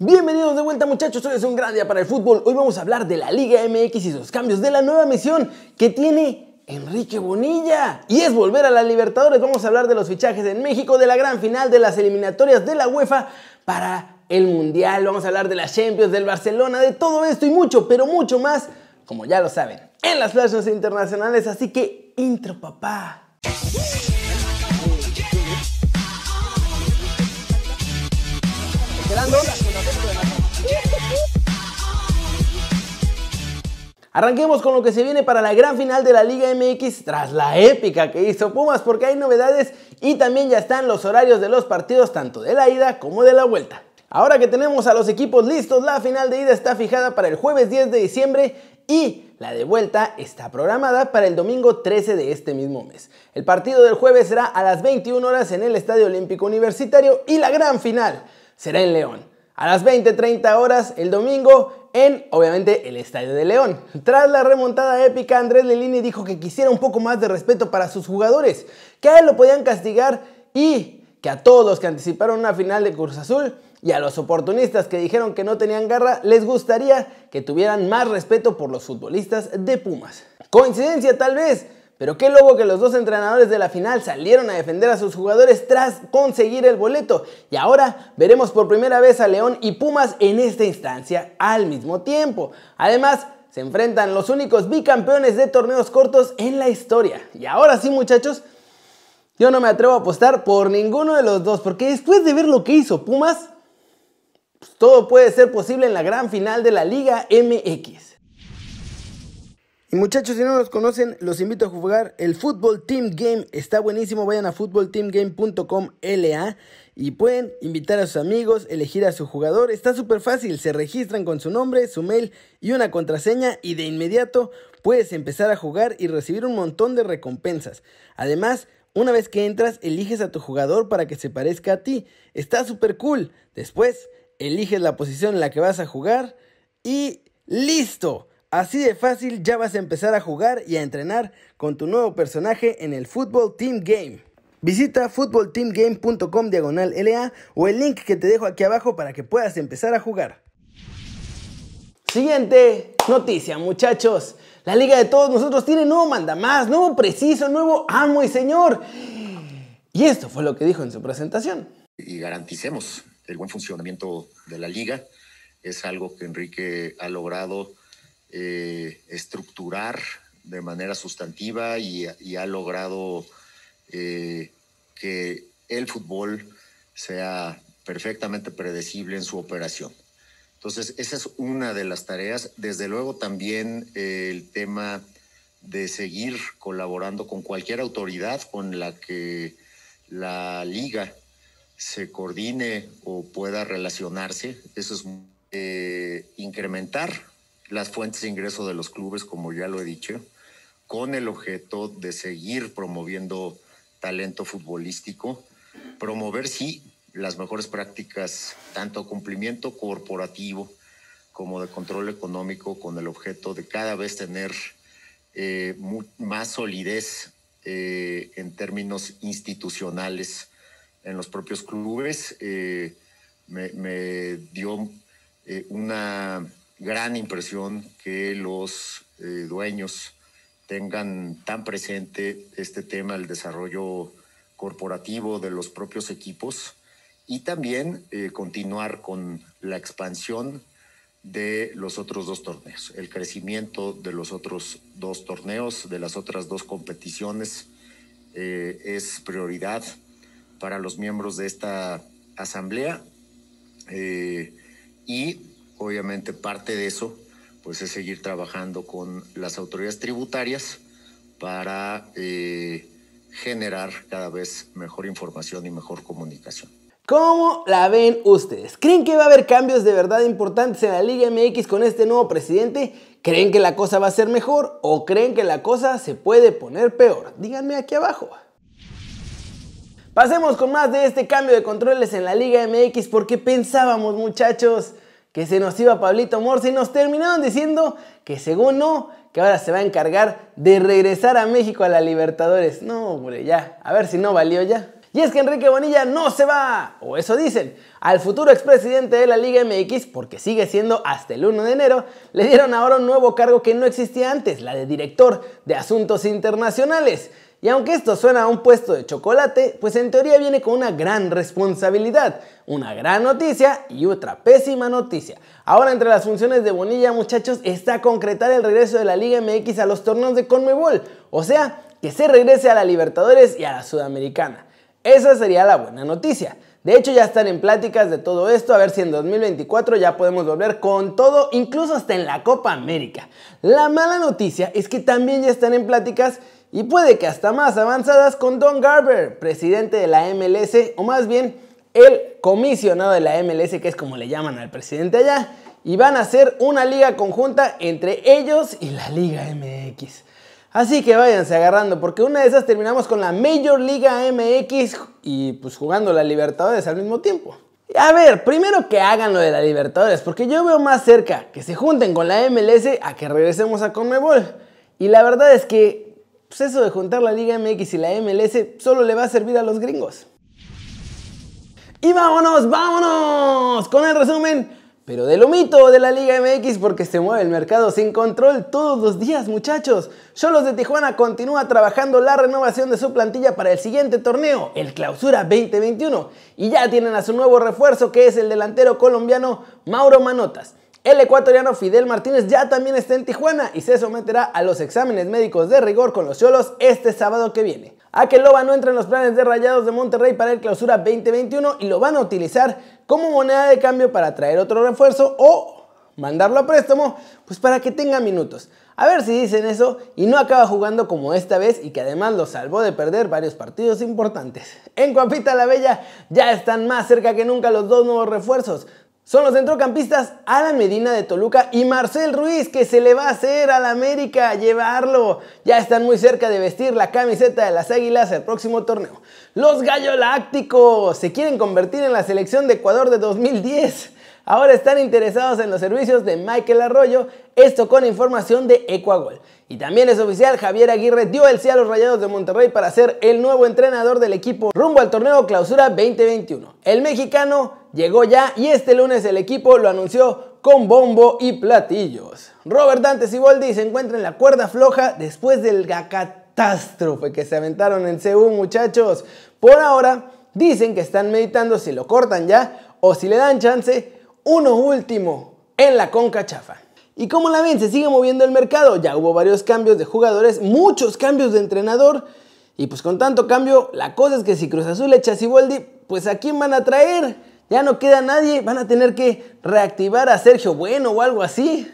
Bienvenidos de vuelta muchachos, hoy es un gran día para el fútbol. Hoy vamos a hablar de la Liga MX y sus cambios de la nueva misión que tiene Enrique Bonilla. Y es volver a la Libertadores. Vamos a hablar de los fichajes en México, de la gran final de las eliminatorias de la UEFA para el Mundial. Vamos a hablar de las Champions, del Barcelona, de todo esto y mucho, pero mucho más, como ya lo saben, en las flashes internacionales. Así que, intro papá. Arranquemos con lo que se viene para la gran final de la Liga MX tras la épica que hizo Pumas porque hay novedades y también ya están los horarios de los partidos tanto de la ida como de la vuelta. Ahora que tenemos a los equipos listos, la final de ida está fijada para el jueves 10 de diciembre y la de vuelta está programada para el domingo 13 de este mismo mes. El partido del jueves será a las 21 horas en el Estadio Olímpico Universitario y la gran final será en León. A las 20.30 horas el domingo en, obviamente, el Estadio de León. Tras la remontada épica, Andrés Lelini dijo que quisiera un poco más de respeto para sus jugadores, que a él lo podían castigar y que a todos los que anticiparon una final de Cruz Azul y a los oportunistas que dijeron que no tenían garra, les gustaría que tuvieran más respeto por los futbolistas de Pumas. Coincidencia tal vez, pero qué lobo que los dos entrenadores de la final salieron a defender a sus jugadores tras conseguir el boleto. Y ahora veremos por primera vez a León y Pumas en esta instancia al mismo tiempo. Además, se enfrentan los únicos bicampeones de torneos cortos en la historia. Y ahora sí, muchachos, yo no me atrevo a apostar por ninguno de los dos, porque después de ver lo que hizo Pumas, pues, todo puede ser posible en la gran final de la Liga MX. Y muchachos, si no los conocen, los invito a jugar el Football Team Game. Está buenísimo, vayan a footballteamgame.com LA y pueden invitar a sus amigos, elegir a su jugador. Está súper fácil, se registran con su nombre, su mail y una contraseña y de inmediato puedes empezar a jugar y recibir un montón de recompensas. Además, una vez que entras, eliges a tu jugador para que se parezca a ti. Está súper cool. Después, eliges la posición en la que vas a jugar y listo. Así de fácil ya vas a empezar a jugar y a entrenar con tu nuevo personaje en el Football Team Game. Visita footballteamgame.com diagonal LA o el link que te dejo aquí abajo para que puedas empezar a jugar. Siguiente noticia, muchachos. La Liga de Todos Nosotros tiene nuevo mandamás, nuevo preciso, nuevo amo y señor. Y esto fue lo que dijo en su presentación. Y garanticemos el buen funcionamiento de la liga. Es algo que Enrique ha logrado eh, estructurar de manera sustantiva y, ha logrado eh, que el fútbol sea perfectamente predecible en su operación. Entonces, esa es una de las tareas. Desde luego también eh, el tema de seguir colaborando con cualquier autoridad con la que la liga se coordine o pueda relacionarse. Eso es incrementar las fuentes de ingreso de los clubes, como ya lo he dicho, con el objeto de seguir promoviendo talento futbolístico, promover, sí, las mejores prácticas, tanto cumplimiento corporativo como de control económico, con el objeto de cada vez tener eh, más solidez eh, en términos institucionales en los propios clubes. Eh, me, dio una gran impresión que los eh, dueños tengan tan presente este tema, el desarrollo corporativo de los propios equipos y también eh, continuar con la expansión de los otros dos torneos, el crecimiento de los otros dos torneos, de las otras dos competiciones, eh, es prioridad para los miembros de esta asamblea y obviamente parte de eso pues es seguir trabajando con las autoridades tributarias para eh, generar cada vez mejor información y mejor comunicación. ¿Cómo la ven ustedes? ¿Creen que va a haber cambios de verdad importantes en la Liga MX con este nuevo presidente? ¿Creen que la cosa va a ser mejor o creen que la cosa se puede poner peor? Díganme aquí abajo. Pasemos con más de este cambio de controles en la Liga MX porque pensábamos muchachos que se nos iba Pablito Morse y nos terminaron diciendo que según no, que ahora se va a encargar de regresar a México a la Libertadores. No, hombre, ya, a ver si no valió ya. Y es que Enrique Bonilla no se va, o eso dicen. Al futuro expresidente de la Liga MX, porque sigue siendo hasta el 1 de enero, le dieron ahora un nuevo cargo que no existía antes, la de director de Asuntos Internacionales. Y aunque esto suena a un puesto de chocolate, pues en teoría viene con una gran responsabilidad, una gran noticia y otra pésima noticia. Ahora entre las funciones de Bonilla, muchachos, está concretar el regreso de la Liga MX a los torneos de Conmebol, o sea, que se regrese a la Libertadores y a la Sudamericana. Esa sería la buena noticia. De hecho ya están en pláticas de todo esto, a ver si en 2024 ya podemos volver con todo, incluso hasta en la Copa América. La mala noticia es que también ya están en pláticas y puede que hasta más avanzadas con Don Garber, presidente de la MLS, o más bien el comisionado de la MLS, que es como le llaman al presidente allá, y van a hacer una liga conjunta entre ellos y la Liga MX. Así que váyanse agarrando, porque una de esas terminamos con la Major Liga MX y pues jugando la Libertadores al mismo tiempo. A ver, primero que hagan lo de la Libertadores, porque yo veo más cerca que se junten con la MLS a que regresemos a Conmebol. Y la verdad es que pues eso de juntar la Liga MX y la MLS solo le va a servir a los gringos. Y vámonos, vámonos con el resumen, pero de lo mito de la Liga MX porque se mueve el mercado sin control todos los días, muchachos. Cholos de Tijuana continúa trabajando la renovación de su plantilla para el siguiente torneo, el Clausura 2021, y ya tienen a su nuevo refuerzo que es el delantero colombiano Mauro Manotas. El ecuatoriano Fidel Martínez ya también está en Tijuana y se someterá a los exámenes médicos de rigor con los Cholos este sábado que viene. Loba no entra en los planes de Rayados de Monterrey para el clausura 2021 y lo van a utilizar como moneda de cambio para traer otro refuerzo o mandarlo a préstamo, pues para que tenga minutos. A ver si dicen eso y no acaba jugando como esta vez y que además lo salvó de perder varios partidos importantes. En Cuapita la Bella ya están más cerca que nunca los dos nuevos refuerzos son los centrocampistas Alan Medina de Toluca y Marcel Ruiz, que se le va a hacer al América llevarlo. Ya están muy cerca de vestir la camiseta de las Águilas el próximo torneo. Los Gallolácticos se quieren convertir en la selección de Ecuador de 2010. Ahora están interesados en los servicios de Michael Arroyo, esto con información de Ecuagol. Y también es oficial, Javier Aguirre dio el sí a los Rayados de Monterrey para ser el nuevo entrenador del equipo rumbo al torneo Clausura 2021. El mexicano llegó ya y este lunes el equipo lo anunció con bombo y platillos. Robert Dante Siboldi se encuentra en la cuerda floja después del catástrofe que se aventaron en CU, muchachos. Por ahora, dicen que están meditando si lo cortan ya o si le dan chance uno último en la Conca Chafa. Y como la ven, se sigue moviendo el mercado. Ya hubo varios cambios de jugadores, muchos cambios de entrenador. Y pues con tanto cambio, la cosa es que si Cruz Azul echa a Siboldi, pues a quién van a traer. Ya no queda nadie, van a tener que reactivar a Sergio Bueno o algo así.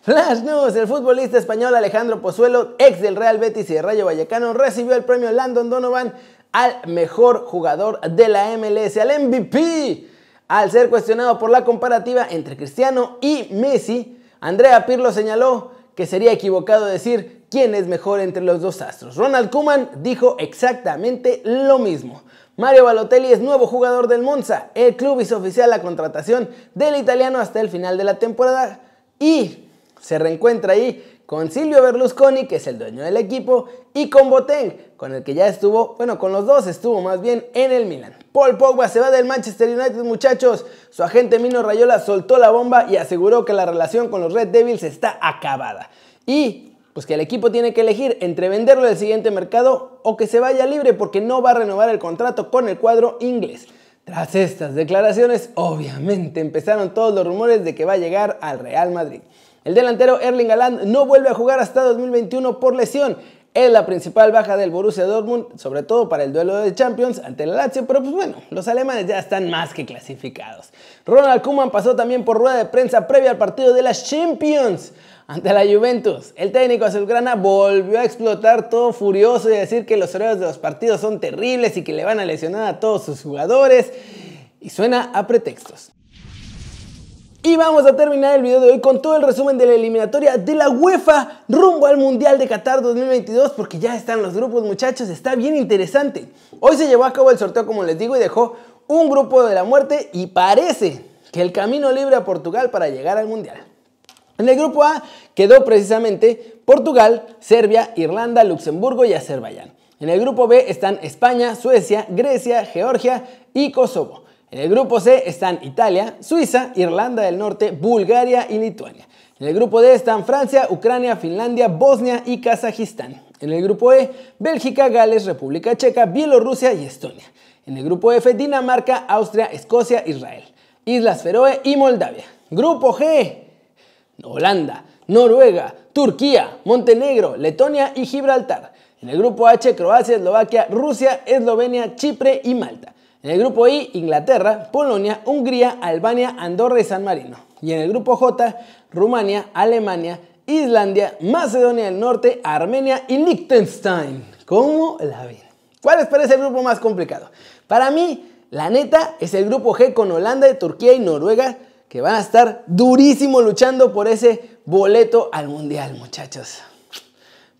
Flash News, el futbolista español Alejandro Pozuelo, ex del Real Betis y de Rayo Vallecano, recibió el premio Landon Donovan al mejor jugador de la MLS, al MVP. Al ser cuestionado por la comparativa entre Cristiano y Messi, Andrea Pirlo señaló que sería equivocado decir quién es mejor entre los dos astros. Ronald Koeman dijo exactamente lo mismo. Mario Balotelli es nuevo jugador del Monza. El club hizo oficial la contratación del italiano hasta el final de la temporada y se reencuentra ahí con Silvio Berlusconi, que es el dueño del equipo, y con Boateng, con el que ya estuvo, bueno, con los dos estuvo más bien en el Milan. Paul Pogba se va del Manchester United, muchachos. Su agente Mino Rayola soltó la bomba y aseguró que la relación con los Red Devils está acabada. Y pues que el equipo tiene que elegir entre venderlo del siguiente mercado o que se vaya libre porque no va a renovar el contrato con el cuadro inglés. Tras estas declaraciones, obviamente empezaron todos los rumores de que va a llegar al Real Madrid. El delantero Erling Haaland no vuelve a jugar hasta 2021 por lesión. Es la principal baja del Borussia Dortmund, sobre todo para el duelo de Champions ante el Lazio, pero pues bueno, los alemanes ya están más que clasificados. Ronald Koeman pasó también por rueda de prensa previa al partido de las Champions ante la Juventus. El técnico azulgrana volvió a explotar todo furioso y decir que los horarios de los partidos son terribles y que le van a lesionar a todos sus jugadores. Y suena a pretextos. Y vamos a terminar el video de hoy con todo el resumen de la eliminatoria de la UEFA rumbo al Mundial de Qatar 2022 porque ya están los grupos muchachos, está bien interesante. Hoy se llevó a cabo el sorteo como les digo y dejó un grupo de la muerte y parece que el camino libre a Portugal para llegar al Mundial. En el grupo A quedó precisamente Portugal, Serbia, Irlanda, Luxemburgo y Azerbaiyán. En el grupo B están España, Suecia, Grecia, Georgia y Kosovo. En el grupo C están Italia, Suiza, Irlanda del Norte, Bulgaria y Lituania. En el grupo D están Francia, Ucrania, Finlandia, Bosnia y Kazajistán. En el grupo E, Bélgica, Gales, República Checa, Bielorrusia y Estonia. En el grupo F, Dinamarca, Austria, Escocia, Israel, Islas Feroe y Moldavia. Grupo G, Holanda, Noruega, Turquía, Montenegro, Letonia y Gibraltar. En el grupo H, Croacia, Eslovaquia, Rusia, Eslovenia, Chipre y Malta. En el grupo I, Inglaterra, Polonia, Hungría, Albania, Andorra y San Marino. Y en el grupo J, Rumania, Alemania, Islandia, Macedonia del Norte, Armenia y Liechtenstein. ¿Cómo la ven? ¿Cuál les parece el grupo más complicado? Para mí, la neta, es el grupo G con Holanda, Turquía y Noruega, que van a estar durísimo luchando por ese boleto al Mundial, muchachos.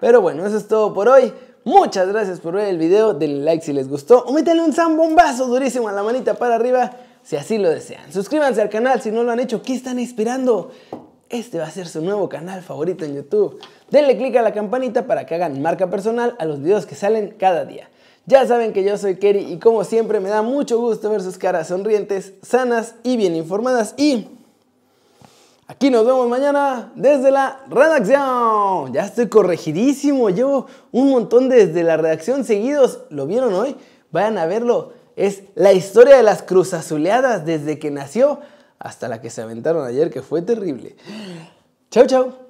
Pero bueno, eso es todo por hoy. Muchas gracias por ver el video, denle like si les gustó o métanle un zambombazo durísimo a la manita para arriba si así lo desean. Suscríbanse al canal si no lo han hecho, ¿qué están inspirando? Este va a ser su nuevo canal favorito en YouTube. Denle click a la campanita para que hagan marca personal a los videos que salen cada día. Ya saben que yo soy Kerry y como siempre me da mucho gusto ver sus caras sonrientes, sanas y bien informadas y Aquí nos vemos mañana desde la redacción. Ya estoy corregidísimo. Llevo un montón desde la redacción seguidos. ¿Lo vieron hoy? Vayan a verlo. Es la historia de las cruzazuleadas desde que nació hasta la que se aventaron ayer, que fue terrible. Chau, chau.